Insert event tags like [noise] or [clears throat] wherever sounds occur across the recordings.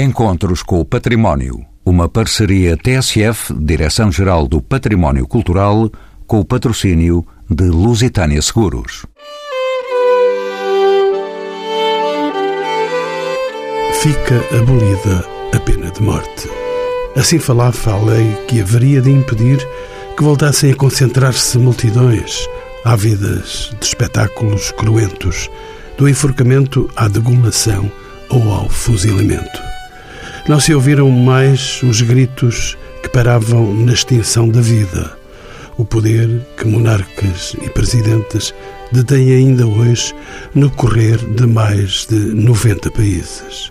Encontros com o Património. Uma parceria TSF, Direção-Geral do Património Cultural, com o patrocínio de Lusitânia Seguros. Fica abolida a pena de morte. Assim falava a lei que haveria de impedir que voltassem a concentrar-se multidões ávidas de espetáculos cruentos, do enforcamento à degulação ou ao fuzilamento. Não se ouviram mais os gritos que paravam na extinção da vida. O poder que monarcas e presidentes detêm ainda hoje no correr de mais de 90 países.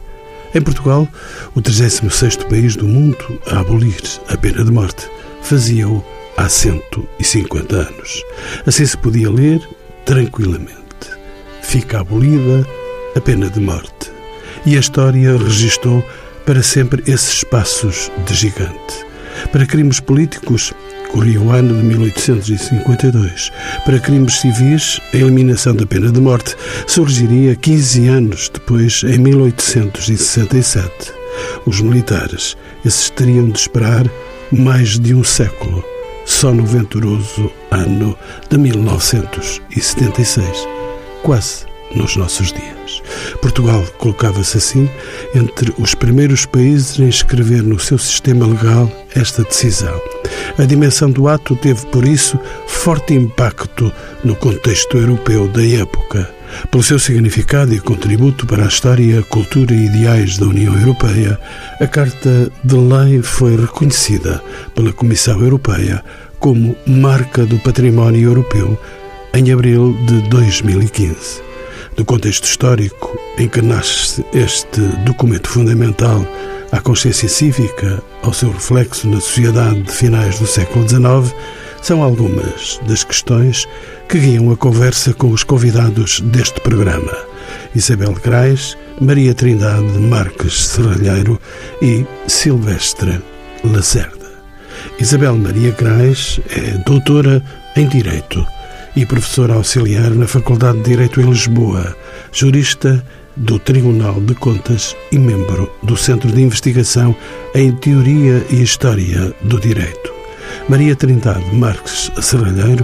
Em Portugal, o 36º país do mundo a abolir a pena de morte, fazia-o há 150 anos. Assim se podia ler tranquilamente. Fica abolida a pena de morte. E a história registou para sempre esses passos de gigante. Para crimes políticos, corria o ano de 1852. Para crimes civis, a eliminação da pena de morte surgiria 15 anos depois, em 1867. Os militares, esses teriam de esperar mais de um século, só no venturoso ano de 1976. Quase nos nossos dias. Portugal colocava-se assim entre os primeiros países a inscrever no seu sistema legal esta decisão. A dimensão do ato teve, por isso, forte impacto no contexto europeu da época. Pelo seu significado e contributo para a história, cultura e ideais da União Europeia, a Carta de Lei foi reconhecida pela Comissão Europeia como Marca do Património Europeu em abril de 2015 do contexto histórico em que nasce este documento fundamental à consciência cívica, ao seu reflexo na sociedade de finais do século XIX, são algumas das questões que guiam a conversa com os convidados deste programa. Isabel Grais, Maria Trindade Marques Serralheiro e Silvestre Lacerda. Isabel Maria Grais é doutora em Direito e professora auxiliar na Faculdade de Direito em Lisboa, jurista do Tribunal de Contas e membro do Centro de Investigação em Teoria e História do Direito. Maria Trindade Marques Serralheiro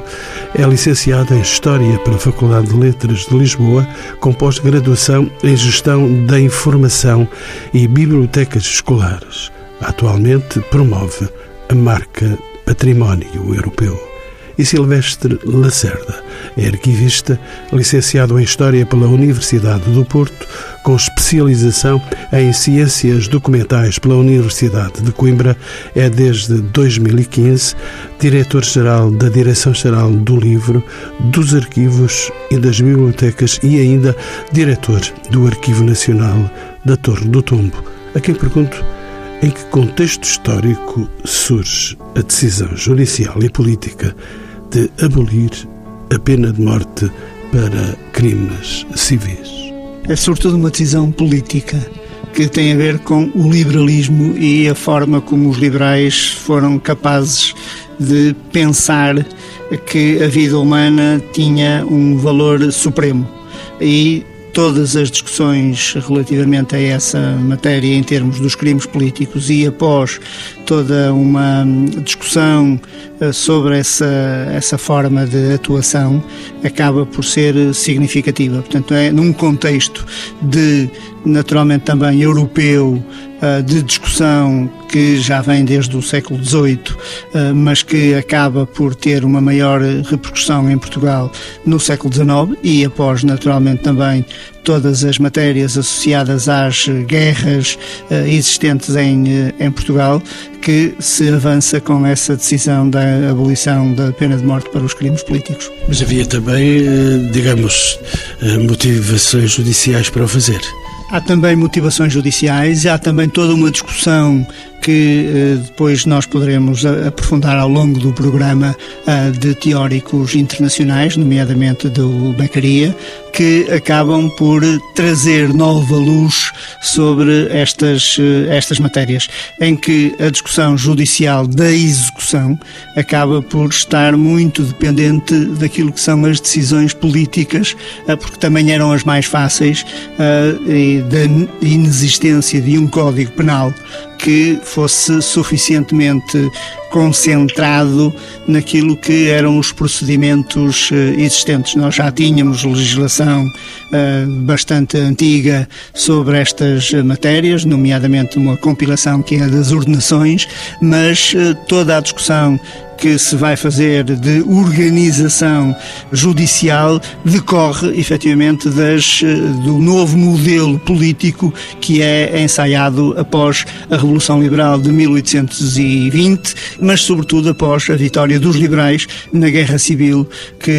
é licenciada em História pela Faculdade de Letras de Lisboa, com pós-graduação em Gestão da Informação e Bibliotecas Escolares. Atualmente promove a marca Património Europeu e Silvestre Lacerda. É arquivista, licenciado em História pela Universidade do Porto, com especialização em Ciências Documentais pela Universidade de Coimbra. É desde 2015 diretor-geral da Direção-Geral do Livro, dos Arquivos e das Bibliotecas e ainda diretor do Arquivo Nacional da Torre do Tombo. A quem pergunto em que contexto histórico surge a decisão judicial e política de abolir a pena de morte para crimes civis. É sobretudo uma decisão política que tem a ver com o liberalismo e a forma como os liberais foram capazes de pensar que a vida humana tinha um valor supremo. E todas as discussões relativamente a essa matéria em termos dos crimes políticos e após toda uma discussão eh, sobre essa, essa forma de atuação acaba por ser significativa. Portanto, é num contexto de, naturalmente também europeu, eh, de discussão que já vem desde o século XVIII, eh, mas que acaba por ter uma maior repercussão em Portugal no século XIX e após, naturalmente, também todas as matérias associadas às guerras uh, existentes em, em Portugal, que se avança com essa decisão da abolição da pena de morte para os crimes políticos. Mas havia também, digamos, motivações judiciais para o fazer. Há também motivações judiciais, há também toda uma discussão que eh, depois nós poderemos aprofundar ao longo do programa de teóricos internacionais, nomeadamente do Beccaria, que acabam por trazer nova luz sobre estas, estas matérias, em que a discussão judicial da execução acaba por estar muito dependente daquilo que são as decisões políticas, porque também eram as mais fáceis, e da inexistência de um código penal que fosse suficientemente concentrado naquilo que eram os procedimentos eh, existentes. Nós já tínhamos legislação uh, bastante antiga sobre estas matérias, nomeadamente uma compilação que é das ordenações, mas toda a discussão que se vai fazer de organização judicial decorre efetivamente das, do novo modelo político que é ensaiado após a Revolução Liberal de 1820, mas sobretudo após a vitória dos liberais na Guerra Civil, que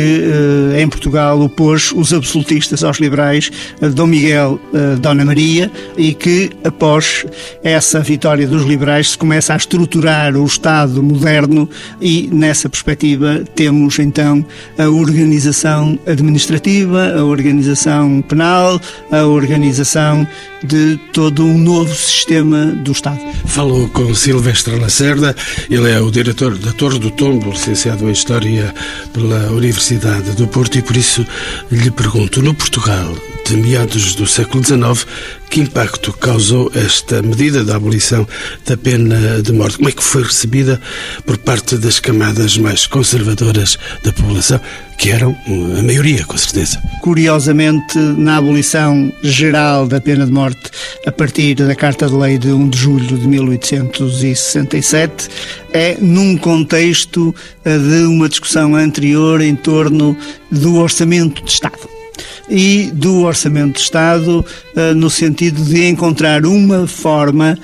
eh, em Portugal opôs os absolutistas aos liberais, Dom Miguel, Dona Maria, e que após essa vitória dos liberais se começa a estruturar o Estado moderno e nessa perspectiva temos então a organização administrativa, a organização penal, a organização de todo um novo sistema do Estado. Falou com Silvestre Lacerda, ele é o diretor da Torre do Tombo, licenciado em História pela Universidade do Porto, e por isso lhe pergunto: no Portugal de meados do século XIX, que impacto causou esta medida da abolição da pena de morte? Como é que foi recebida por parte das camadas mais conservadoras da população, que eram a maioria, com certeza? Curiosamente, na abolição geral da pena de morte, a partir da Carta de Lei de 1 de julho de 1867, é num contexto eh, de uma discussão anterior em torno do orçamento de Estado e do Orçamento de Estado, eh, no sentido de encontrar uma forma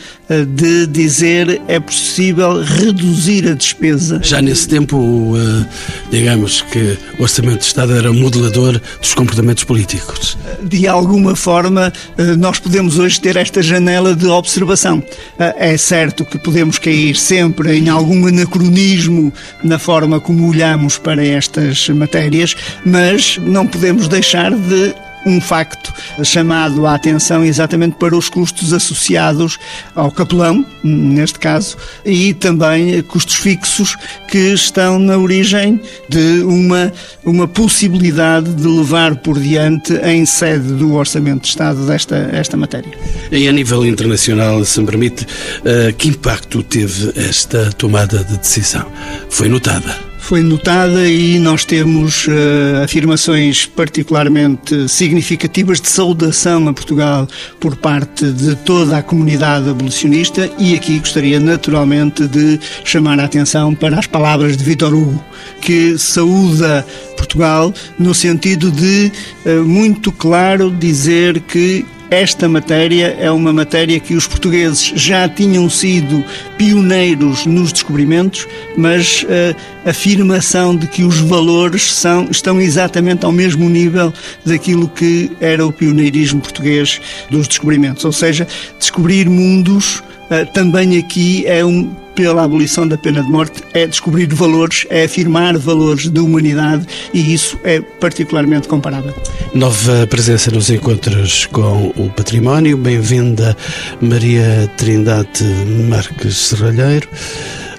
de dizer é possível reduzir a despesa. Já nesse tempo, eh, digamos que o Orçamento de Estado era modelador dos comportamentos políticos. De alguma forma, nós podemos hoje ter esta janela de observação. É certo que podemos cair sempre em algum anacronismo na forma como olhamos para estas matérias, mas não podemos deixar de de um facto chamado a atenção exatamente para os custos associados ao capelão, neste caso, e também custos fixos que estão na origem de uma, uma possibilidade de levar por diante em sede do Orçamento de Estado desta esta matéria. E a nível internacional, se me permite, eh, que impacto teve esta tomada de decisão? Foi notada? Foi notada e nós temos uh, afirmações particularmente significativas de saudação a Portugal por parte de toda a comunidade abolicionista e aqui gostaria naturalmente de chamar a atenção para as palavras de Vitor Hugo, que saúda Portugal no sentido de uh, muito claro dizer que esta matéria é uma matéria que os portugueses já tinham sido pioneiros nos descobrimentos, mas eh, a afirmação de que os valores são, estão exatamente ao mesmo nível daquilo que era o pioneirismo português dos descobrimentos. Ou seja, descobrir mundos uh, também aqui é um pela abolição da pena de morte é descobrir valores, é afirmar valores da humanidade e isso é particularmente comparável. Nova presença nos encontros com o património. Bem-vinda, Maria Trindade Marques Serralheiro.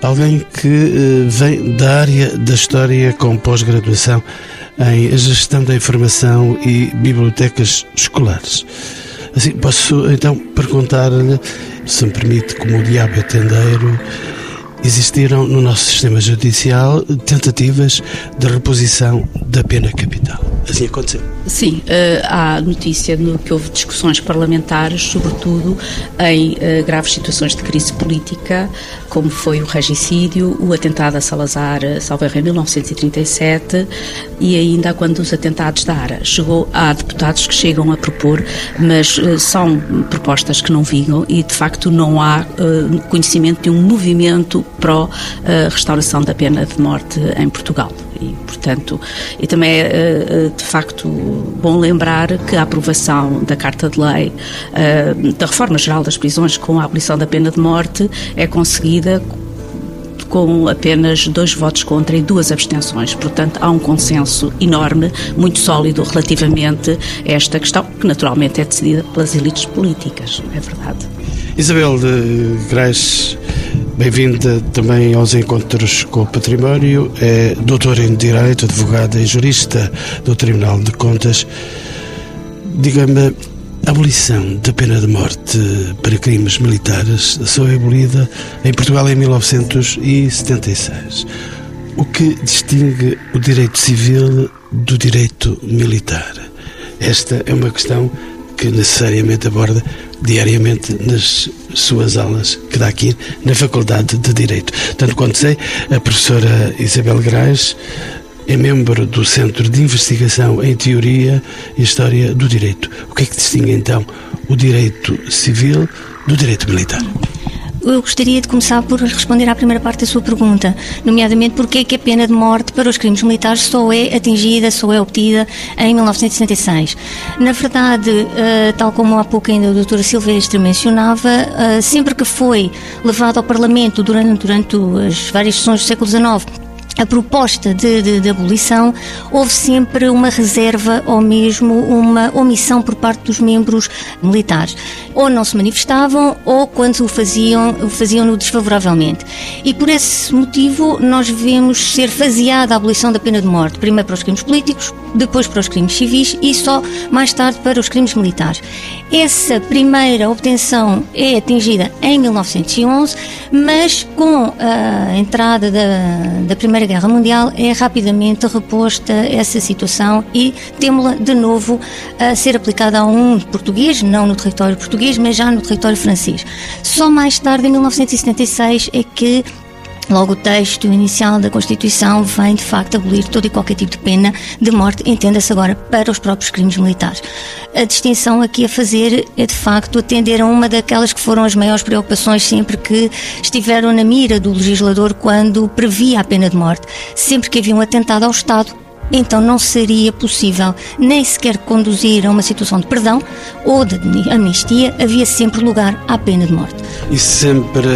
Alguém que uh, vem da área da história com pós-graduação em gestão da informação e bibliotecas escolares. Assim, posso então perguntar-lhe se me permite, como o diabo é tendeiro, existiram no nosso sistema judicial tentativas de reposição da pena capital. Assim aconteceu. Sim, uh, há notícia no que houve discussões parlamentares, sobretudo em uh, graves situações de crise política, como foi o regicídio, o atentado a Salazar, eh, salvo em 1937, e ainda quando os atentados da ARA. Chegou, há deputados que chegam a propor, mas são propostas que não vingam e, de facto, não há conhecimento de um movimento pró-restauração da pena de morte em Portugal E, portanto, e também é, eh, de facto, bom lembrar que a aprovação da Carta de Lei eh, da Reforma Geral das Prisões com a abolição da pena de morte é conseguida com apenas dois votos contra e duas abstenções. Portanto, há um consenso enorme, muito sólido relativamente a esta questão, que naturalmente é decidida pelas elites políticas, é verdade. Isabel de Grais, bem-vinda também aos encontros com o património. É doutora em Direito, advogada e jurista do Tribunal de Contas. Diga-me, a abolição da pena de morte para crimes militares só é abolida em Portugal em 1976. O que distingue o direito civil do direito militar? Esta é uma questão que necessariamente aborda diariamente nas suas aulas que dá aqui na Faculdade de Direito. Tanto quanto sei, a professora Isabel Grais é membro do Centro de Investigação em Teoria e História do Direito. O que é que distingue então o direito civil do direito militar? Eu gostaria de começar por responder à primeira parte da sua pergunta, nomeadamente porque é que a pena de morte para os crimes militares só é atingida, só é obtida em 1976. Na verdade, eh, tal como há pouco ainda a doutora Silvestre mencionava, eh, sempre que foi levado ao Parlamento durante, durante as várias sessões do século XIX a proposta de, de, de, abolição, houve sempre uma reserva ou mesmo uma omissão por parte dos membros militares. Ou não se manifestavam ou quando o faziam, o faziam-no desfavoravelmente. E por esse motivo nós vemos ser faseada a abolição da pena de morte, primeiro para os crimes políticos, depois para os crimes civis e só mais tarde para os crimes militares. Essa primeira obtenção é atingida em 1911, mas com a entrada da, da Primeira Guerra Mundial é rapidamente reposta essa situação e temos-la de novo a ser aplicada a um português, não no território português, mas já no território francês. Só mais tarde, em 1976, é que Logo, o texto inicial da Constituição vem, de facto, abolir todo e qualquer tipo de pena de morte, entenda-se agora, para os próprios crimes militares. A distinção aqui a fazer é, de facto, atender a uma daquelas que foram as maiores preocupações sempre que estiveram na mira do legislador quando previa a pena de morte. Sempre que havia um atentado ao Estado, então não seria possível nem sequer conduzir a uma situação de perdão ou de amnistia, havia sempre lugar à pena de morte. E sempre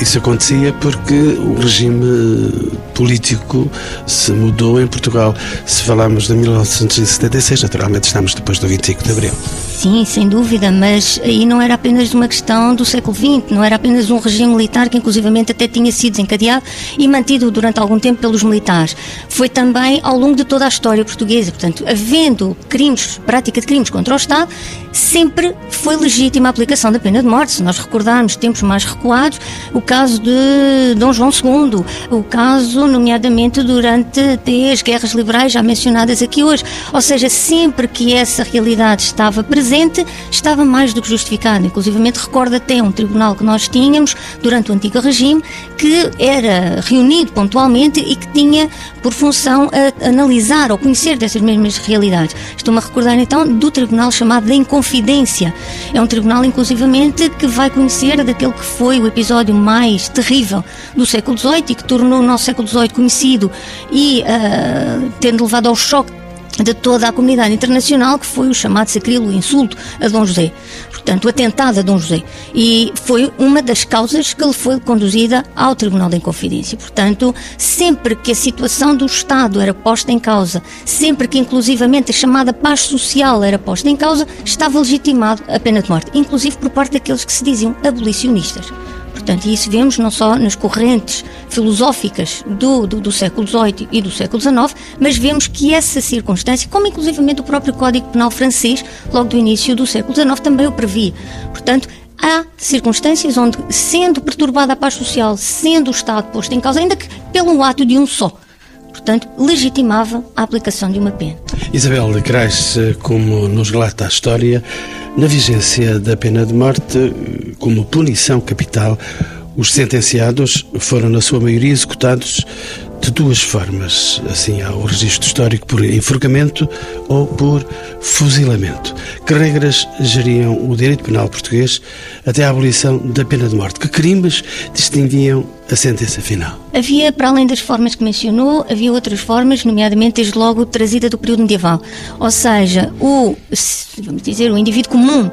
isso acontecia porque o regime político se mudou em Portugal. Se falarmos de 1976, naturalmente estamos depois do 25 de Abril. Sim, sem dúvida, mas aí não era apenas uma questão do século XX, não era apenas um regime militar que inclusivamente até tinha sido desencadeado e mantido durante algum tempo pelos militares. Foi também ao longo de toda a história portuguesa, portanto, havendo crimes, prática de crimes contra o Estado, sempre foi legítima a aplicação da pena de morte. Se nós recordarmos tempos mais recuados, o caso de Dom João II, o caso, nomeadamente, durante as guerras liberais já mencionadas aqui hoje. Ou seja, sempre que essa realidade estava presente, estava mais do que justificada. Inclusive, recordo até um tribunal que nós tínhamos durante o antigo regime, que era reunido pontualmente e que tinha por função analisar ou conhecer dessas mesmas realidades. Estou-me a recordar então do tribunal chamado da Inconfidência Confidência. É um tribunal, inclusivamente, que vai conhecer daquele que foi o episódio mais terrível do século XVIII e que tornou o nosso século XVIII conhecido e uh, tendo levado ao choque de toda a comunidade internacional, que foi o chamado sacrílego insulto a Dom José, portanto, o atentado a Dom José. E foi uma das causas que lhe foi conduzida ao Tribunal da Inconfidência. Portanto, sempre que a situação do Estado era posta em causa, sempre que, inclusivamente, a chamada paz social era posta em causa, estava legitimado a pena de morte, inclusive por parte daqueles que se diziam abolicionistas. Portanto, isso vemos não só nas correntes filosóficas do, do, do, século XVIII e do século XIX, mas vemos que essa circunstância, como inclusivamente o próprio Código Penal francês, logo do início do século XIX, também o previa. Portanto, há circunstâncias onde, sendo perturbada a paz social, sendo o Estado posto em causa, ainda que pelo ato de um só, portanto, legitimava a aplicação de uma pena. Isabel de como nos relata a história, na vigência da pena de morte, como punição capital, os sentenciados foram, na sua maioria, executados de duas formas. Assim, há o registro histórico por enforcamento ou por fuzilamento. Que regras geriam o direito penal português até a abolição da pena de morte? Que crimes distinguiam a sentença final? Havia, para além das formas que mencionou, havia outras formas, nomeadamente, desde logo, trazida do período medieval. Ou seja, o, vamos dizer, o indivíduo comum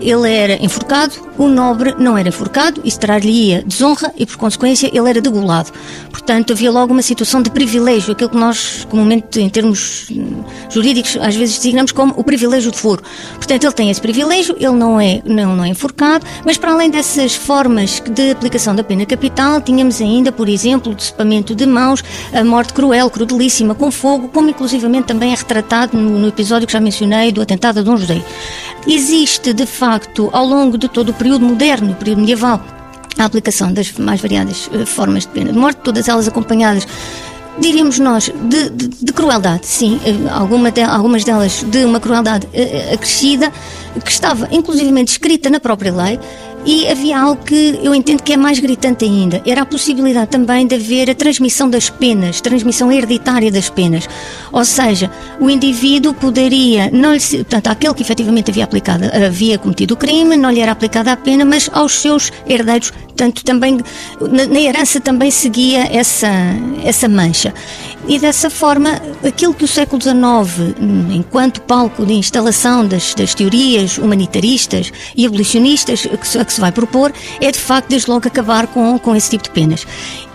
ele era enforcado, o nobre não era enforcado, isso traria desonra e, por consequência, ele era degolado. Portanto, havia logo uma situação de privilégio, aquilo que nós, comumente, em termos hum, jurídicos, às vezes designamos como o privilégio de foro. Portanto, ele tem esse privilégio, ele não é, não, não é enforcado, mas para além dessas formas de aplicação da pena capital, tínhamos ainda, por exemplo, o decepamento de mãos, a morte cruel, crudelíssima, com fogo, como inclusivamente também é retratado no, no episódio que já mencionei do atentado a Dom José. Existe, de facto, ao longo de todo o período moderno, o período medieval, a aplicação das mais variadas eh, formas de pena de morte, todas elas acompanhadas diríamos nós, de, de, de crueldade, sim, eh, alguma de, algumas delas de uma crueldade uh, acrescida, que estava inclusivamente escrita na própria lei, e havia algo que eu entendo que é mais gritante ainda, era a possibilidade também de haver a transmissão das penas, transmissão hereditária das penas. Ou seja, o indivíduo poderia, não lhe, portanto, aquele que efetivamente havia, aplicado, havia cometido o crime, não lhe era aplicada a pena, mas aos seus herdeiros, portanto, também, na, na herança também seguia essa, essa mancha. E dessa forma, aquilo que o século XIX, enquanto palco de instalação das, das teorias humanitaristas e abolicionistas que se vai propor, é de facto, desde logo, acabar com, com esse tipo de penas.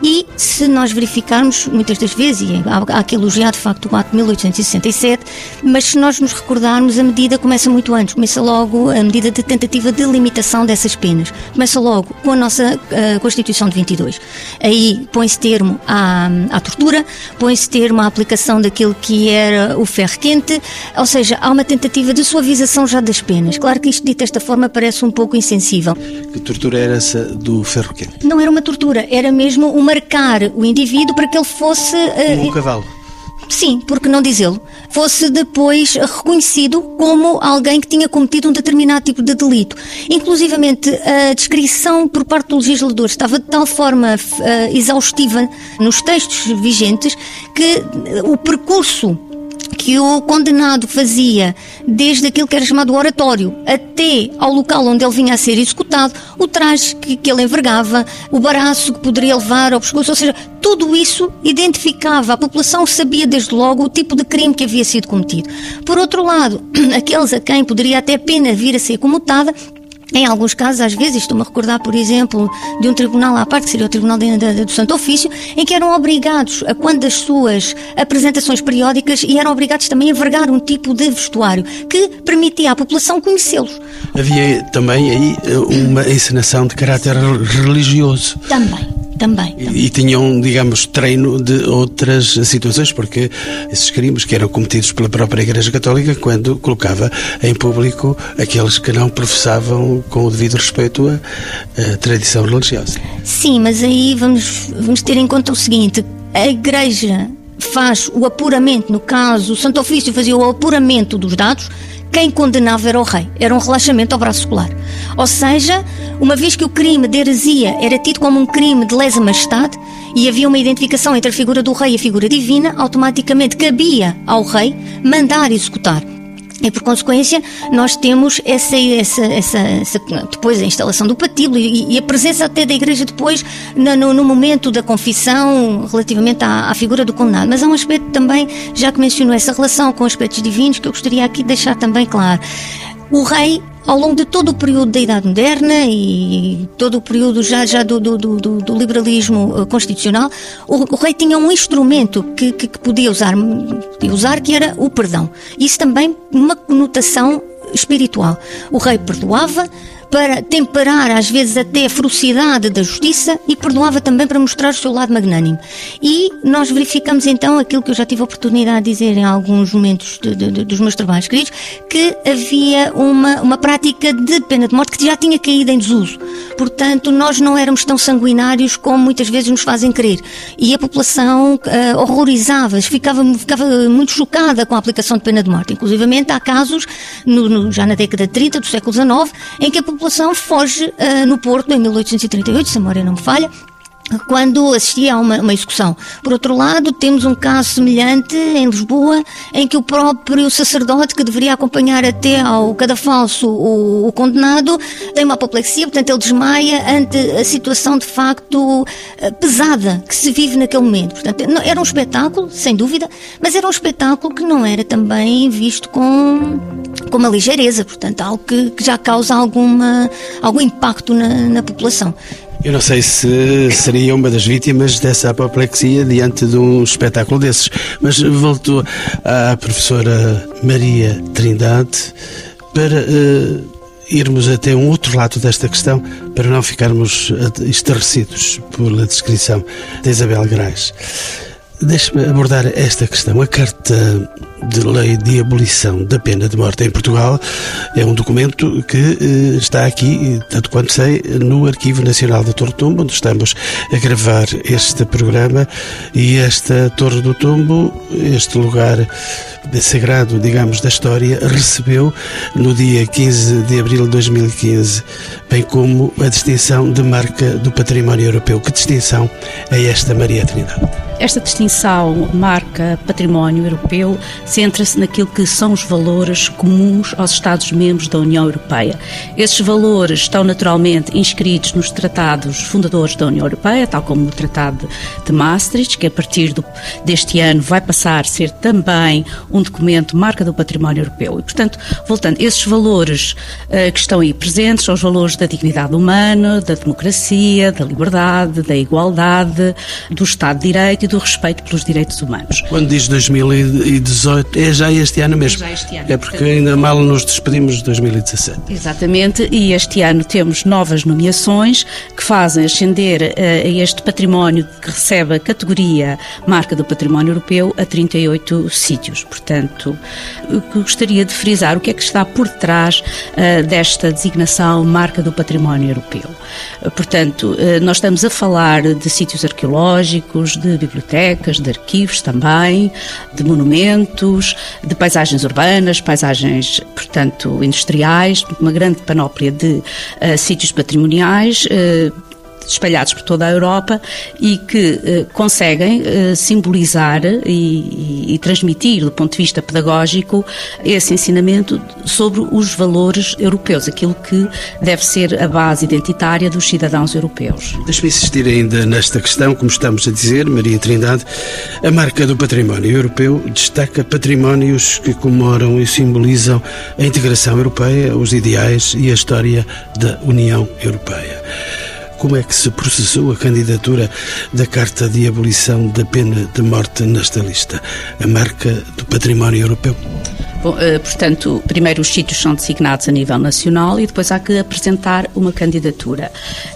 E se nós verificarmos, muitas das vezes, e há, que elogiar de facto o ato de 1867, mas se nós nos recordarmos, a medida começa muito antes, começa logo a medida de tentativa de limitação dessas penas. Começa logo com a nossa uh, Constituição de 22. Aí põe-se termo à, à tortura, põe-se termo à aplicação daquilo que era o ferro quente, ou seja, há uma tentativa de suavização já das penas. Claro que isto dito desta forma parece um pouco insensível. Que tortura era essa do ferro quente? Não era uma tortura, era mesmo uma marcar o indivíduo para que ele fosse. Uh, um cavalo. Sim, porque não dizê-lo, fosse depois reconhecido como alguém que tinha cometido um determinado tipo de delito. Inclusivamente, a descrição por parte do legislador estava de tal forma uh, exaustiva nos textos vigentes que o percurso que o condenado fazia desde aquilo que era chamado oratório até ao local onde ele vinha a ser executado, o traje que, que ele envergava, o baraço que poderia levar ao pescoço, ou seja, tudo isso identificava, a população sabia desde logo o tipo de crime que havia sido cometido. Por outro lado, [clears throat] aqueles a quem poderia até pena vir a ser comutada, em alguns casos, às vezes, estou-me a recordar, por exemplo, de um tribunal à parte, que seria o Tribunal de, de, do Santo Ofício, em que eram obrigados, a quando das suas apresentações periódicas, e eram obrigados também a vergar um tipo de vestuário que permitia à população conhecê-los. Havia também aí eh, uma encenação de caráter religioso. Também. Também, também. E, tinham, digamos, treino de outras situações, porque esses crimes que eram cometidos pela própria Igreja Católica quando colocava em público aqueles que não professavam com o devido respeito à, tradição religiosa. Sim, mas aí vamos, vamos ter em conta o seguinte: a Igreja faz o apuramento, no caso, o Santo Ofício fazia o apuramento dos dados, quem condenava era o rei, era um relaxamento ao braço secular. Ou seja, uma vez que o crime de heresia era tido como um crime de lesa majestade e havia uma identificação entre a figura do rei e a figura divina, automaticamente cabia ao rei mandar executar. E por consequência, nós temos essa, essa, essa, essa depois a instalação do patíbulo e, e, a presença até da Igreja depois no, no momento da confissão relativamente à, à, figura do condenado. Mas há um aspecto também, já que mencionou essa relação com aspectos divinos, que eu gostaria aqui de deixar também claro. O rei ao longo de todo o período da Idade Moderna e todo o período já, já do, do, do, do liberalismo eh, constitucional, o, o, rei tinha um instrumento que, que, que podia, usar, podia usar, que era o perdão. Isso também uma conotação espiritual. O rei perdoava, para temperar às vezes até a ferocidade da justiça e perdoava também para mostrar o seu lado magnânimo. E nós verificamos então aquilo que eu já tive a oportunidade de dizer em alguns momentos de, de, dos meus trabalhos escritos, que havia uma, uma prática de pena de morte que já tinha caído em desuso. Portanto, nós não éramos tão sanguinários como muitas vezes nos fazem crer. E a população uh, horrorizava, ficava, ficava muito chocada com a aplicação de pena de morte. Inclusive, há casos, no, no, já na década de 30 do século XIX, em que a população foge uh, no Porto, em 1838, se a memória não me falha, quando assistia a uma, uma, execução. Por outro lado, temos um caso semelhante em Lisboa, em que o próprio sacerdote que deveria acompanhar até ao cadafalso o, o condenado tem uma apoplexia, portanto ele desmaia ante a situação de facto eh, pesada que se vive naquele momento. Portanto, era um espetáculo, sem dúvida, mas era um espetáculo que não era também visto com, com uma ligeireza, portanto, algo que, que já causa alguma, algum impacto na, na população. Eu não sei se seria uma das vítimas dessa apoplexia diante de um espetáculo desses, mas volto à professora Maria Trindade para uh, irmos até um outro lado desta questão, para não ficarmos estarrecidos pela descrição de Isabel Grais. Deixe-me abordar esta questão. A Carta de Lei de Abolição da Pena de Morte em Portugal é um documento que eh, está aqui, tanto quanto sei, no Arquivo Nacional da Torre do Tombo, onde estamos a gravar este programa. E esta Torre do Tombo, este lugar sagrado, digamos, da história, recebeu no dia 15 de abril de 2015, bem como a distinção de marca do património europeu. Que distinção é esta, Maria Trindade? Esta distinção marca património europeu centra-se naquilo que são os valores comuns aos Estados-membros da União Europeia. Esses valores estão naturalmente inscritos nos tratados fundadores da União Europeia, tal como o Tratado de Maastricht, que a partir do, deste ano vai passar a ser também um documento marca do património europeu. E, portanto, voltando, esses valores uh, que estão aí presentes são os valores da dignidade humana, da democracia, da liberdade, da igualdade, do Estado de Direito e do respeito pelos direitos humanos. Quando diz 2018, é já este ano mesmo. É, este ano. é porque ainda mal nos despedimos de 2017. Exatamente, e este ano temos novas nomeações que fazem ascender uh, a este património que recebe a categoria Marca do Património Europeu a 38 sítios. Portanto, gostaria de frisar o que é que está por trás uh, desta designação Marca do Património Europeu. Uh, portanto, nós estamos a falar de sítios arqueológicos, de bibliotecas, de arquivos também, de monumentos, de paisagens urbanas, paisagens, portanto, industriais, uma grande panóplia de uh, sítios patrimoniais. Uh, espalhados por toda a Europa e que eh, conseguem eh, simbolizar e, e, transmitir, do ponto de vista pedagógico, esse ensinamento sobre os valores europeus, aquilo que deve ser a base identitária dos cidadãos europeus. Deixe-me insistir ainda nesta questão, como estamos a dizer, Maria Trindade, a marca do património europeu destaca patrimónios que comemoram e simbolizam a integração europeia, os ideais e a história da União Europeia como é que se processou a candidatura da Carta de Abolição da Pena de Morte nesta lista, a marca do património europeu? Bom, eh, portanto, primeiro os sítios são designados a nível nacional e depois há que apresentar uma candidatura.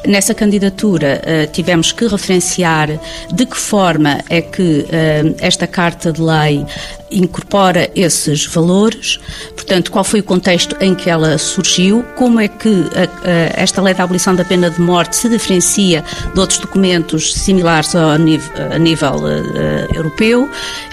Nessa candidatura eh, tivemos que referenciar de que forma é que eh, esta Carta de Lei incorpora esses valores, portanto, qual foi o contexto em que ela surgiu, como é que esta lei da abolição da pena de morte se diferencia de outros documentos similares a nível, a nível europeu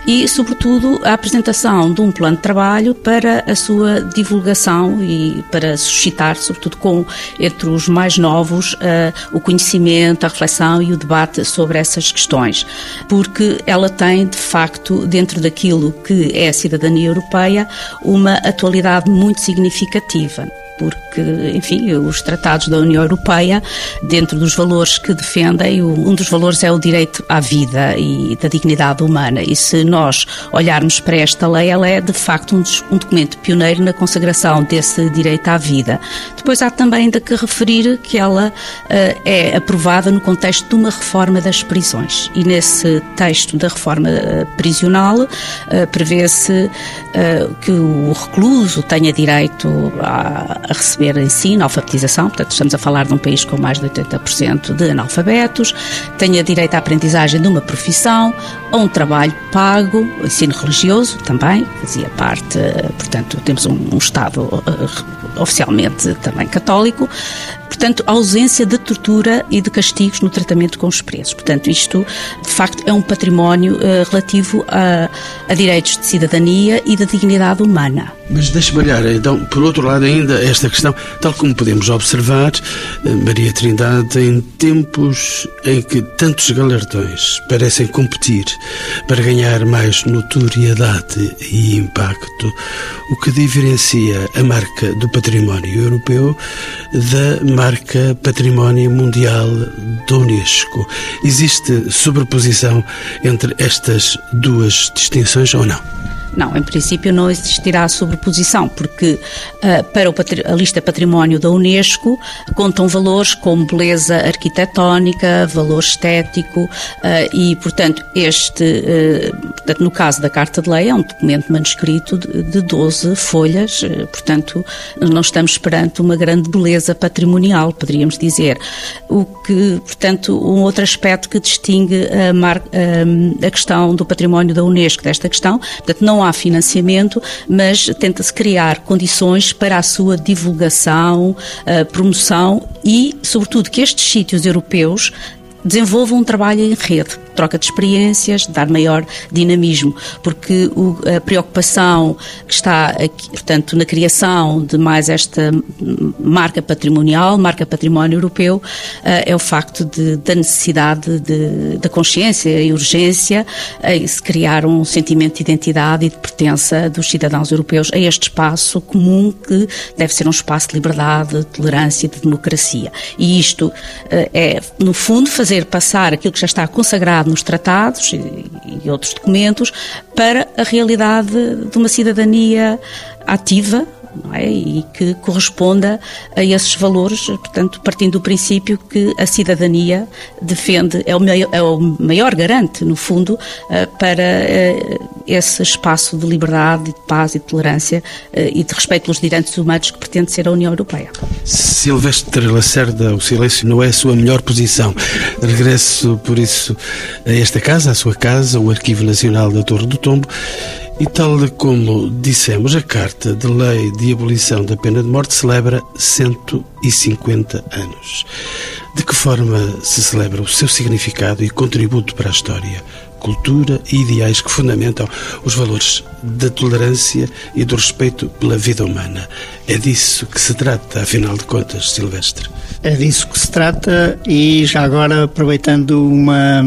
e, sobretudo, a apresentação de um plano de trabalho para a sua divulgação e para suscitar, sobretudo com entre os mais novos, uh, o conhecimento, a reflexão e o debate sobre essas questões, porque ela tem, de facto, dentro daquilo que é a cidadania europeia, uma atualidade muito significativa porque, enfim, os tratados da União Europeia, dentro dos valores que defendem, um dos valores é o direito à vida e da dignidade humana. E se nós olharmos para esta lei, ela é de facto um, documento pioneiro na consagração desse direito à vida. Depois há também ainda que referir que ela uh, é aprovada no contexto de uma reforma das prisões. E nesse texto da reforma uh, prisional uh, prevê-se que o recluso tenha direito a a receber ensino, alfabetização, portanto estamos a falar de um país com mais de 80% de analfabetos, tenha direito à aprendizagem de uma profissão, a um trabalho pago, ensino religioso também, fazia parte, portanto temos um, um Estado uh, oficialmente também católico, portanto, ausência de tortura e de castigos no tratamento com os presos. Portanto, isto, de facto, é um património uh, relativo a, a direitos de cidadania e de dignidade humana. Mas deixe-me olhar, então, por outro lado, ainda esta questão, tal como podemos observar, eh, Maria Trindade, em tempos em que tantos galardões parecem competir para ganhar mais notoriedade e impacto, o que diferencia a marca do património europeu da marca património mundial da Unesco. Existe sobreposição entre estas duas distinções ou não? Não, em princípio não existirá sobreposição, porque uh, para a lista património da Unesco contam valores como beleza arquitetónica, valor estético uh, e, portanto, este, uh, portanto, no caso da Carta de Lei, é um documento manuscrito de, de 12 folhas, portanto, não estamos perante uma grande beleza patrimonial, poderíamos dizer. O que, portanto, um outro aspecto que distingue a, a questão do património da Unesco desta questão, portanto, não há financiamento, mas tenta-se criar condições para a sua divulgação, uh, promoção e, sobretudo, que estes sítios europeus desenvolvam um trabalho em rede troca de experiências, dar maior dinamismo, porque o, a preocupação que está aqui, portanto, na criação de mais esta marca patrimonial, marca património europeu, uh, é o facto de, da necessidade de, da consciência e urgência em se criar um sentimento de identidade e de pertença dos cidadãos europeus a este espaço comum que deve ser um espaço de liberdade, de tolerância e de democracia. E isto uh, é, no fundo, fazer passar aquilo que já está consagrado nos tratados e, e outros documentos para a realidade de uma cidadania ativa, é? e que corresponda a esses valores, portanto, partindo do princípio que a cidadania defende, é o maior, é o maior garante, no fundo, eh, para eh, esse espaço de liberdade, de paz e de tolerância eh, e de respeito pelos direitos humanos que pretende ser a União Europeia. Silvestre Lacerda, o silêncio não é a sua melhor posição. Regresso, por isso, a esta casa, a sua casa, o Arquivo Nacional da Torre do Tombo, e tal como dissemos, a Carta de Lei de Abolição da Pena de Morte celebra 150 anos. De que forma se celebra o seu significado e contributo para a história, cultura e ideais que fundamentam os valores da tolerância e do respeito pela vida humana? É disso que se trata, afinal de contas, Silvestre? É disso que se trata e já agora aproveitando uma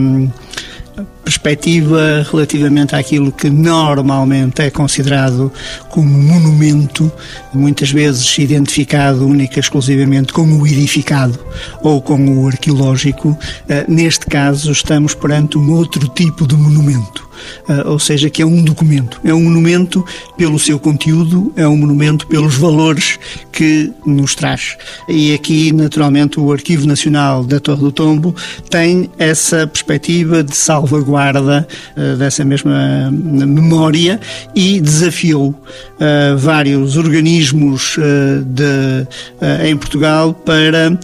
perspectiva relativamente àquilo que normalmente é considerado como monumento, muitas vezes identificado única e exclusivamente como o edificado ou como o arqueológico. Eh, neste caso, estamos perante um outro tipo de monumento. Uh, ou seja, que é um documento. É um monumento pelo seu conteúdo, é um monumento pelos valores que nos traz. E aqui, naturalmente, o Arquivo Nacional da Torre do Tombo tem essa perspectiva de salvaguarda uh, dessa mesma memória e desafiou uh, vários organismos de, em Portugal para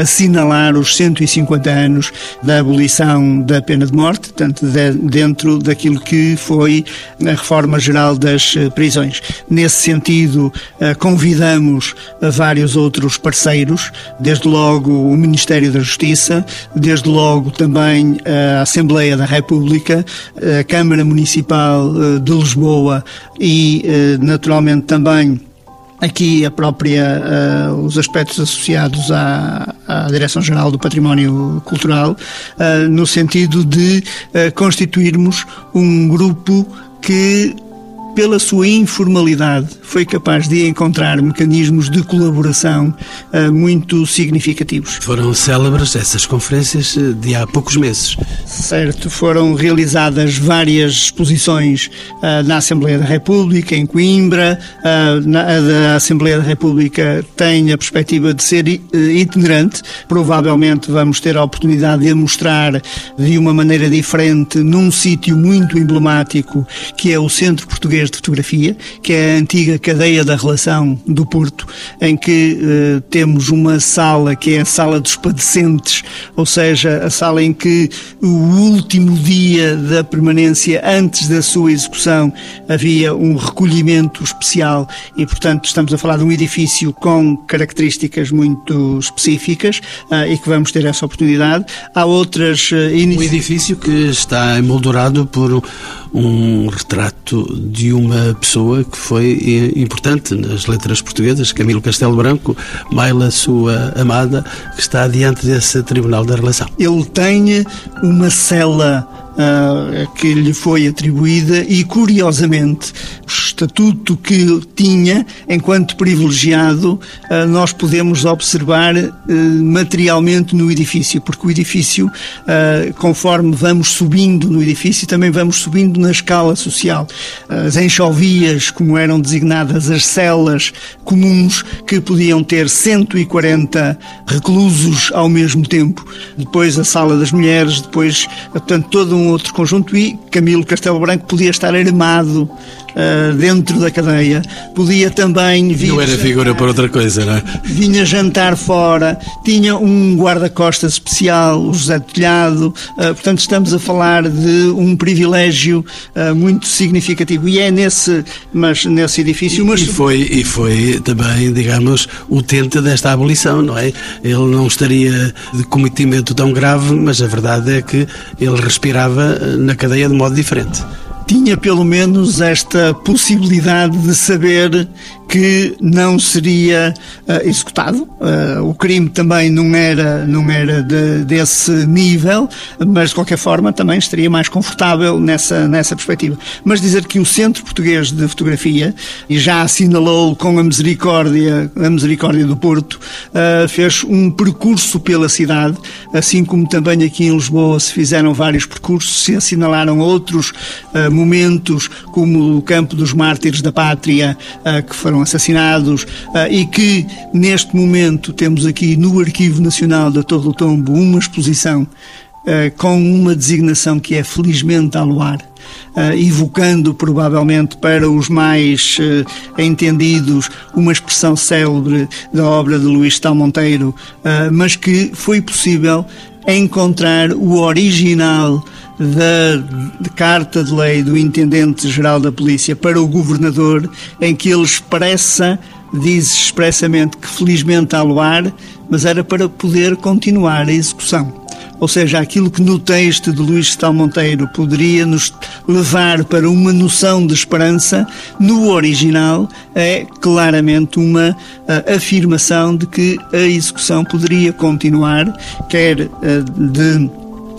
assinalar os 150 anos da abolição da pena de morte, tanto de, dentro daquilo que foi a reforma geral das eh, prisões. Nesse sentido, eh, convidamos vários outros parceiros, desde logo o Ministério da Justiça, desde logo também a Assembleia da República, a Câmara Municipal eh, de Lisboa e, naturalmente, também aqui a própria uh, os aspectos associados à, à Direção-Geral do Património Cultural, uh, no sentido de uh, constituirmos um grupo que pela sua informalidade, foi capaz de encontrar mecanismos de colaboração uh, muito significativos. Foram célebres essas conferências eh, de há poucos meses. Certo, foram realizadas várias exposições uh, na Assembleia da República, em Coimbra. Uh, na, a Assembleia da República tem a perspectiva de ser itinerante. Provavelmente vamos ter a oportunidade de a mostrar de uma maneira diferente num sítio muito emblemático que é o Centro Português De Fotografia, que é a antiga cadeia da relação do Porto, em que uh, temos uma sala que é a sala dos padecentes, ou seja, a sala em que o último dia da permanência antes da sua execução havia um recolhimento especial e, portanto, estamos a falar de um edifício com características muito específicas uh, e que vamos ter essa oportunidade. Há outras uh, Um edifício que está emoldurado por um retrato de uma pessoa que foi importante nas letras portuguesas, Camilo Castelo Branco, Maila, sua amada, que está diante desse Tribunal da Relação. Ele tem uma cela uh, que lhe foi atribuída e, curiosamente, o estatuto que tinha enquanto privilegiado, uh, nós podemos observar uh, materialmente no edifício, porque o edifício, conforme vamos subindo no edifício, também vamos subindo na escala social. As enxovias, como eram designadas as celas comuns, que podiam ter 140 reclusos ao mesmo tempo. Depois a sala das mulheres, depois, portanto, todo um outro conjunto e Camilo Castelo Branco podia estar armado uh, dentro da cadeia, podia também vir. Não era figura para outra coisa, não é? Vinha jantar fora, tinha um guarda-costas especial, o José Telhado, uh, portanto, estamos a falar de um privilégio uh, muito significativo e é nesse, mas nesse edifício. Mas... E, foi, e foi também, digamos, o tente desta abolição, não é? Ele não estaria de cometimento tão grave, mas a verdade é que ele respirava na cadeia de modo diferente tinha pelo menos esta possibilidade de saber que não seria uh, executado. Uh, o crime também não era, não era de, desse nível, mas de qualquer forma também estaria mais confortável nessa, nessa perspectiva. Mas dizer que o Centro Português de Fotografia, e já assinalou com a Misericórdia, a Misericórdia do Porto, uh, fez um percurso pela cidade, assim como também aqui em Lisboa se fizeram vários percursos, se assinalaram outros momentos, como o Campo dos Mártires da Pátria, que foram assassinados uh, e que neste momento temos aqui no Arquivo Nacional da Torre do Tombo uma exposição uh, com uma designação que é felizmente ao luar. Uh, evocando provavelmente para os mais uh, entendidos uma expressão célebre da obra de Luís Tal Monteiro, mas que foi possível encontrar o original da carta de lei do Intendente-Geral da Polícia para o Governador, em que ele expressa, diz expressamente que felizmente há luar, mas era para poder continuar a execução. Ou seja, aquilo que no texto de Luís Tal Monteiro poderia nos levar para uma noção de esperança, no original é claramente uma afirmação de que a execução poderia continuar, quer uh, de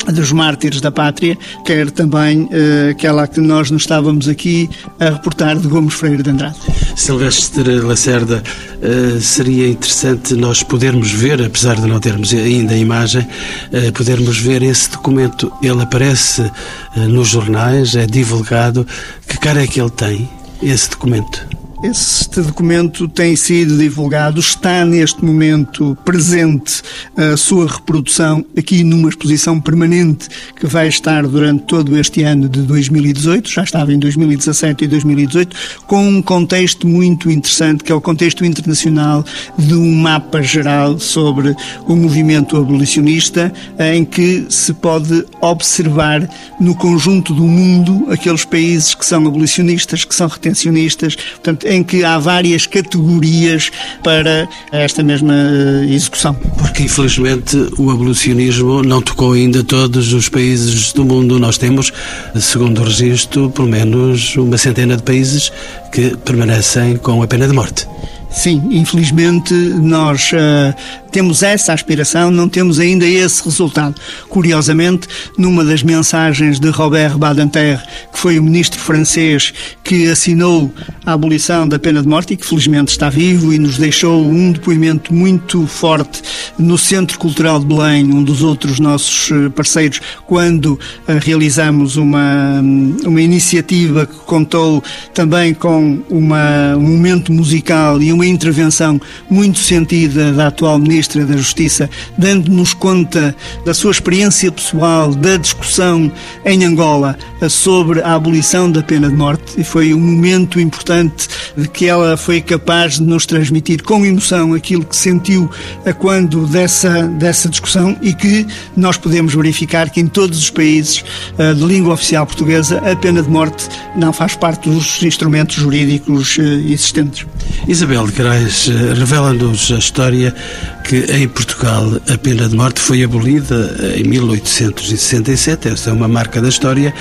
dos mártires da pátria, quer também uh, aquela que nós nos estávamos aqui a reportar de Gomes Freire de Andrade. Silvestre Lacerda, uh, seria interessante nós podermos ver, apesar de não termos ainda a imagem, uh, podermos ver esse documento. Ele aparece nos jornais, é divulgado. Que cara é que ele tem, esse documento? Este documento tem sido divulgado, está neste momento presente a sua reprodução aqui numa exposição permanente que vai estar durante todo este ano de 2018, já estava em 2017 e 2018, com um contexto muito interessante, que é o contexto internacional de um mapa geral sobre o movimento abolicionista, em que se pode observar no conjunto do mundo aqueles países que são abolicionistas, que são retencionistas, portanto, em que há várias categorias para esta mesma eh, execução. Porque, infelizmente, o abolicionismo não tocou ainda todos os países do mundo. Nós temos, segundo o registro, pelo menos uma centena de países que permanecem com a pena de morte. Sim, infelizmente nós uh, temos essa aspiração, não temos ainda esse resultado. Curiosamente, numa das mensagens de Robert Badinter, que foi o ministro francês que assinou a abolição da pena de morte e que felizmente está vivo e nos deixou um depoimento muito forte no Centro Cultural de Belém, um dos outros nossos eh, parceiros, quando uh, realizamos uma, uma iniciativa que contou também com uma, um momento musical e uma uma intervenção muito sentida da atual Ministra da Justiça, dando-nos conta da sua experiência pessoal, da discussão em Angola sobre a abolição da pena de morte. E foi um momento importante de que ela foi capaz de nos transmitir com emoção aquilo que sentiu a quando dessa, dessa discussão e que nós podemos verificar que em todos os países uh, de língua oficial portuguesa a pena de morte não faz parte dos instrumentos jurídicos existentes. Isabel Carais uh, revela-nos a história que em Portugal a pena de morte foi abolida em 1867, essa é uma marca da história,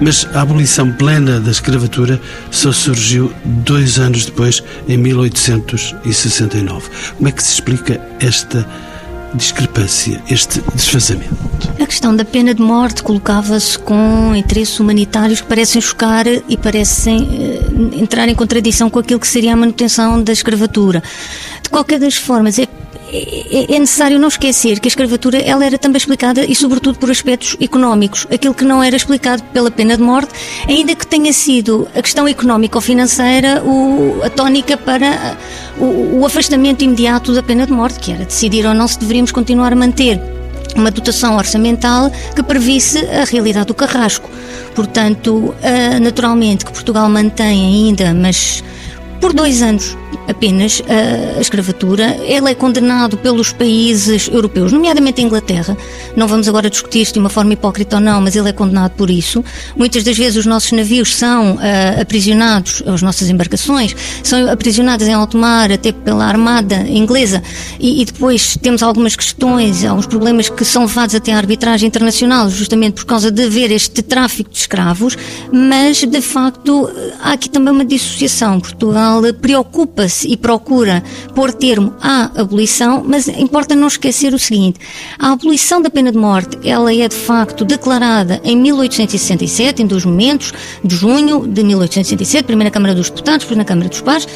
mas a abolição plena da escravatura só surgiu dois anos depois, em 1869. Como é que se explica esta discrepância, este desfazamento? A questão da pena de morte colocava-se com interesses humanitários que parecem chocar e parecem uh, entrar em contradição com aquilo que seria a manutenção da escravatura. De qualquer das formas, é é, é necessário não esquecer que a escravatura ela era também explicada e sobretudo por aspectos económicos, aquilo que não era explicado pela pena de morte, ainda que tenha sido a questão económica ou financeira o, a tónica para o, o afastamento imediato da pena de morte, que era decidir ou não se deveríamos continuar a manter uma dotação orçamental que previsse a realidade do carrasco. Portanto, ah, naturalmente que Portugal mantém ainda, mas por dois anos apenas a, escravatura. Ele é condenado pelos países europeus, nomeadamente a Inglaterra. Não vamos agora discutir isto de uma forma hipócrita ou não, mas ele é condenado por isso. Muitas das vezes os nossos navios são uh, aprisionados, as nossas embarcações são aprisionadas em alto mar, até pela armada inglesa, e, e depois temos algumas questões, alguns problemas que são levados até à arbitragem internacional, justamente por causa de haver este tráfico de escravos, mas de facto há aqui também uma dissociação. Portugal preocupa-se e procura pôr termo à abolição, mas importa não esquecer o seguinte: a abolição da pena de morte, ela é de facto declarada em 1867, em dois momentos, de junho de 1867, primeiro na Câmara dos Deputados, depois na Câmara dos Pares,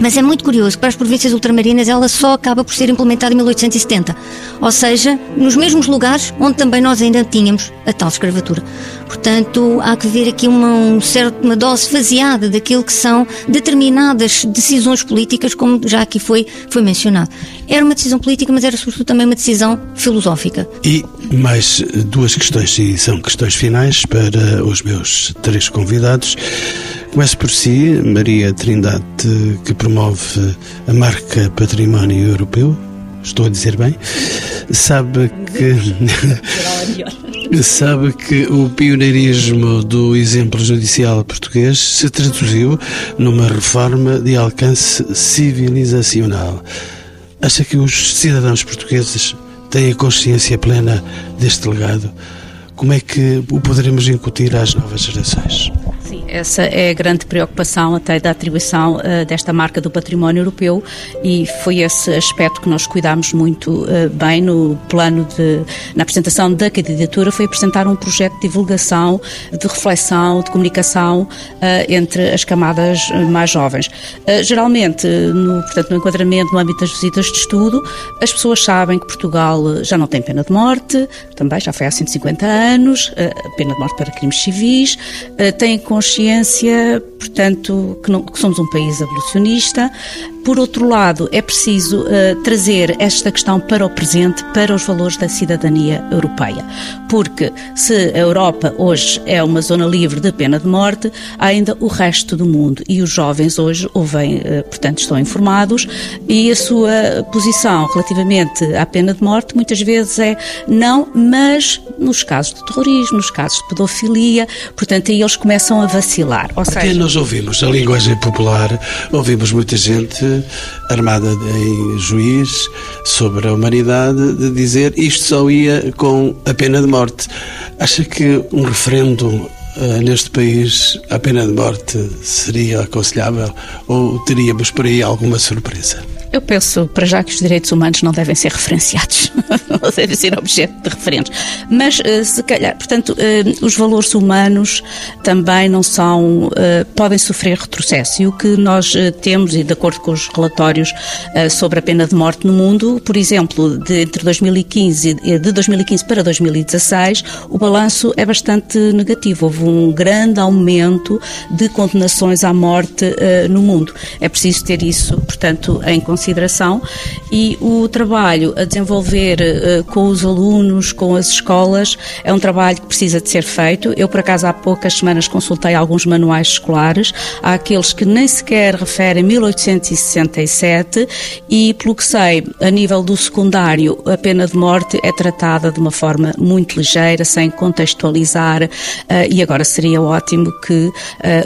mas é muito curioso que para as províncias ultramarinas ela só acaba por ser implementada em 1870, ou seja, nos mesmos lugares onde também nós ainda tínhamos a tal escravatura. Portanto, há que ver aqui uma, um certo, uma dose faseada daquilo que são determinadas decisões políticas, como já aqui foi, foi mencionado. Era uma decisão política, mas era sobretudo também uma decisão filosófica. E mais duas questões, e são questões finais para os meus três convidados. Começo por si, Maria Trindade, que promove a marca Património Europeu. Estou a dizer bem? Sabe que. [laughs] sabe que o pioneirismo do exemplo judicial português se traduziu numa reforma de alcance civilizacional. Acha que os cidadãos portugueses têm consciência plena deste legado? Como é que o poderemos incutir às novas gerações? Essa é a grande preocupação até da atribuição uh, desta marca do património europeu e foi esse aspecto que nós cuidámos muito uh, bem no plano de, na apresentação da candidatura, foi apresentar um projeto de divulgação, de reflexão, de comunicação uh, entre as camadas mais jovens. geralmente, no, portanto, no enquadramento no âmbito das visitas de estudo, as pessoas sabem que Portugal já não tem pena de morte, também já foi há 150 anos, pena de morte para crimes civis, têm com consciência, portanto, que, não, que somos um país abolicionista, por outro lado, é preciso uh, trazer esta questão para o presente, para os valores da cidadania europeia. Porque se a Europa hoje é uma zona livre de pena de morte, há ainda o resto do mundo. E os jovens hoje ouvem, uh, portanto, estão informados e a sua posição relativamente à pena de morte muitas vezes é não, mas nos casos de terrorismo, nos casos de pedofilia, portanto, aí eles começam a vacilar. Ou seja, Até nós ouvimos, a linguagem popular, ouvimos muita gente armada em juiz sobre a humanidade de dizer isto só ia com a pena de morte. Acha que um referendo Uh, neste país a pena de morte seria aconselhável ou teríamos por aí alguma surpresa? Eu penso, para já, que os direitos humanos não devem ser referenciados, [laughs] [laughs] não devem ser objeto de referentes. Mas, eh, se calhar, portanto, eh, os valores humanos também não são, eh, podem sofrer retrocesso. E o que nós temos, e de acordo com os relatórios sobre a pena de morte no mundo, por exemplo, de entre 2015 de 2015 para 2016, o balanço é bastante negativo. Houve um grande aumento de condenações à morte no mundo. É preciso ter isso, portanto, em consideração e o trabalho a desenvolver com os alunos, com as escolas, é um trabalho que precisa de ser feito. Eu, por acaso, há poucas semanas consultei alguns manuais escolares, há aqueles que nem sequer referem 1867 e, pelo que sei, a nível do secundário, a pena de morte é tratada de uma forma muito ligeira, sem contextualizar, uh, e agora seria ótimo que uh,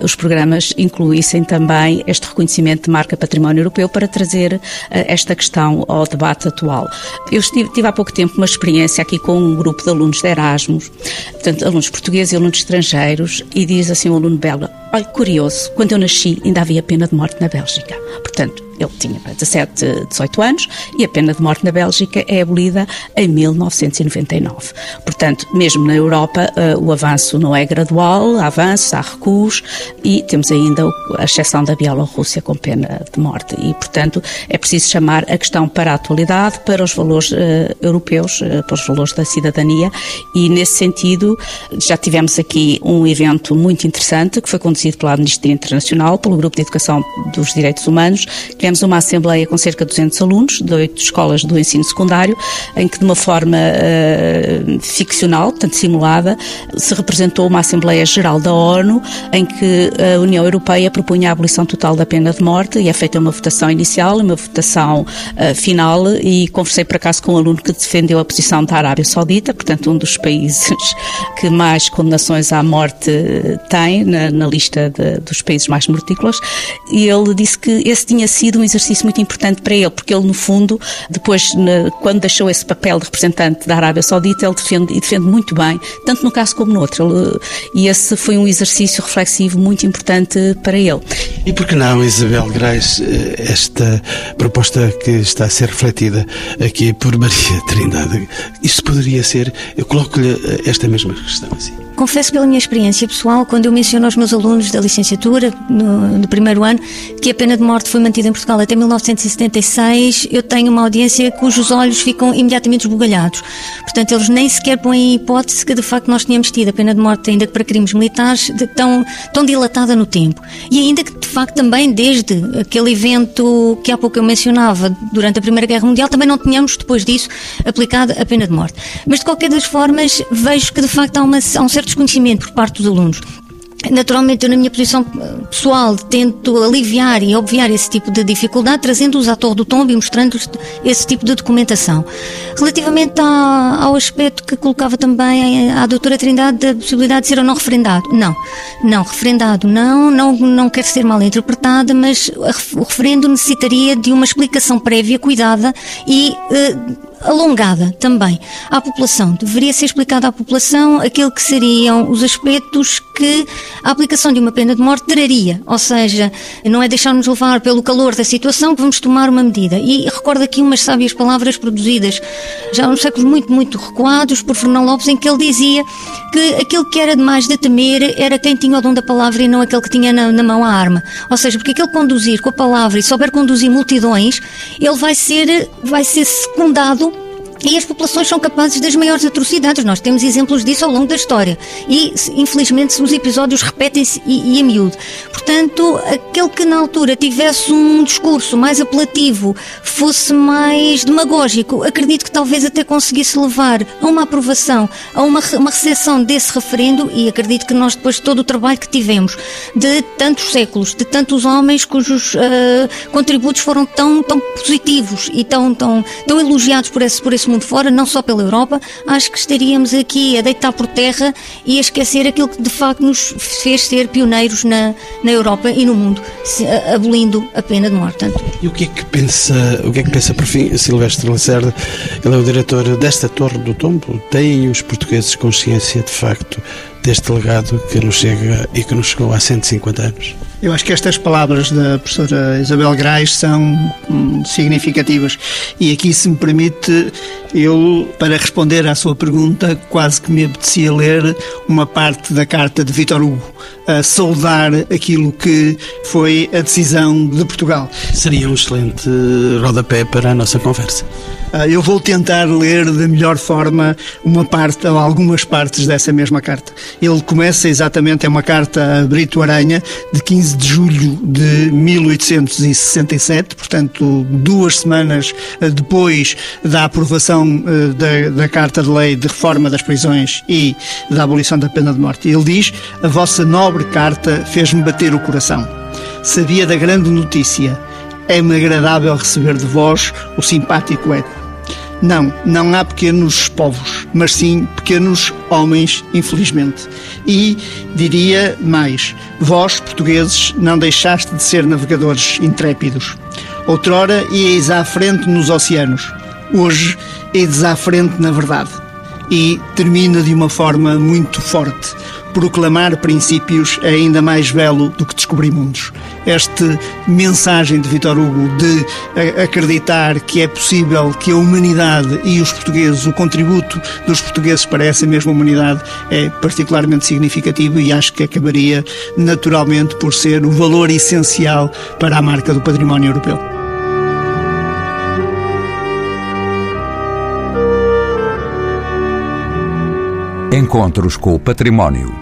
os programas incluíssem também este reconhecimento de marca património europeu para trazer esta questão ao debate atual. Eu estive, tive há pouco tempo uma experiência aqui com um grupo de alunos de Erasmus, portanto, alunos portugueses e alunos estrangeiros, e diz assim o um aluno belga, olha, curioso, quando eu nasci ainda havia pena de morte na Bélgica. Portanto, ele tinha 17, 18 anos e a pena de morte na Bélgica é abolida em 1999. Portanto, mesmo na Europa, uh, o avanço não é gradual, há avanços, há recuos e temos ainda a exceção da Bielorrússia com pena de morte. E, portanto, é preciso chamar a questão para a atualidade, para os valores uh, europeus, uh, para os valores da cidadania e, nesse sentido, já tivemos aqui um evento muito interessante que foi conduzido pela Amnistia Internacional, pelo Grupo de Educação dos Direitos Humanos, que Tivemos uma assembleia com cerca de 200 alunos, de oito escolas do ensino secundário, em que de uma forma uh, ficcional, portanto simulada, se representou uma Assembleia Geral da ONU, em que a União Europeia propunha a abolição total da pena de morte e é feita uma votação inicial, uma votação uh, final e conversei por acaso com um aluno que defendeu a posição da Arábia Saudita, portanto um dos países [laughs] que mais condenações à morte tem na, na lista de, dos países mais mortícolas e ele disse que esse tinha sido um exercício muito importante para ele, porque ele, no fundo, depois, quando deixou esse papel de representante da Arábia Saudita, ele defende, e defende muito bem, tanto no caso como no outro. Ele, e esse foi um exercício reflexivo muito importante para ele. E por que não, Isabel Grais, eh, esta proposta que está a ser refletida aqui por Maria [laughs] Trindade? Isso poderia ser, eu coloco-lhe eh, esta mesma questão assim. Confesso pela minha experiência pessoal, quando eu menciono aos meus alunos da licenciatura, no, no primeiro ano, que a pena de morte foi mantida em Portugal até 1976, eu tenho uma audiência cujos olhos ficam imediatamente esbugalhados. Portanto, eles nem sequer põem em hipótese que de facto nós tínhamos tido a pena de morte, ainda que para crimes militares, de tão, tão dilatada no tempo. E ainda que de facto também desde aquele evento que há pouco eu mencionava, durante a Primeira Guerra Mundial, também não tínhamos depois disso aplicado a pena de morte. Mas de qualquer das formas, vejo que de facto há, uma, há um certo desconhecimento por parte dos alunos. Naturalmente, eu, na minha posição pessoal, tento aliviar e obviar esse tipo de dificuldade, trazendo-os à Torre do Tombo e mostrando-lhes esse tipo de documentação. Relativamente ao aspecto que colocava também a doutora Trindade da possibilidade de ser ou não referendado. Não, não, referendado não, não, não quer ser mal interpretada, mas o referendo necessitaria de uma explicação prévia, cuidada e. Uh, alongada também à população. Deveria ser explicado à população aquilo que seriam os aspectos que a aplicação de uma pena de morte traria. Ou seja, não é deixarmos levar pelo calor da situação que vamos tomar uma medida. E recordo aqui umas sábias palavras produzidas já nos séculos muito, muito recuados por Fernão Lopes, em que ele dizia que aquilo que era demais de temer era quem tinha o dom da palavra e não aquele que tinha na, na mão a arma. Ou seja, porque aquele conduzir com a palavra e souber conduzir multidões, ele vai ser, vai ser secundado e as populações são capazes das maiores atrocidades. Nós temos exemplos disso ao longo da história. E, infelizmente, os episódios repetem-se e, e a miúdo. Portanto, aquele que na altura tivesse um discurso mais apelativo, fosse mais demagógico, acredito que talvez até conseguisse levar a uma aprovação, a uma, uma recepção desse referendo. E acredito que nós, depois de todo o trabalho que tivemos, de tantos séculos, de tantos homens cujos uh, contributos foram tão, tão positivos e tão, tão, tão elogiados por esse, por esse mundo fora, não só pela Europa, acho que estaríamos aqui a deitar por terra e a esquecer aquilo que de facto nos fez ser pioneiros na, na Europa e no mundo, abolindo a pena de morte. E o que é que pensa, o que é que pensa por fim Silvestre Lacerda? Ele é o diretor desta Torre do Tombo. Têm os portugueses consciência de facto deste legado que nos chega e que nos chegou há 150 anos? Eu acho que estas palavras da professora Isabel Grais são hum, significativas e aqui, se me permite, eu, para responder à sua pergunta, quase que me apetecia ler uma parte da carta de Vitor Hugo, a saudar aquilo que foi a decisão de Portugal. Seria um excelente rodapé para a nossa conversa. Ah, eu vou tentar ler da melhor forma uma parte ou algumas partes dessa mesma carta. Ele começa exatamente, é uma carta a Brito Aranha, de 15 de julho de 1867, portanto, duas semanas ah, depois da aprovação ah, da, da Carta de Lei de Reforma das Prisões e da abolição da pena de morte. Ele diz: A vossa nobre carta fez-me bater o coração. Sabia da grande notícia. É-me agradável receber de vós o simpático eco. Não, não há pequenos povos, mas sim pequenos homens, infelizmente. E diria mais: vós, portugueses, não deixaste de ser navegadores intrépidos. Outrora íeis à frente nos oceanos, hoje ides à frente na verdade. E termina de uma forma muito forte proclamar princípios é ainda mais belo do que descobrir mundos. Esta mensagem de Vitor Hugo de acreditar que é possível que a humanidade e os portugueses, o contributo dos portugueses para essa mesma humanidade é particularmente significativo e acho que acabaria naturalmente por ser o valor essencial para a marca do património europeu. Encontros com o Património.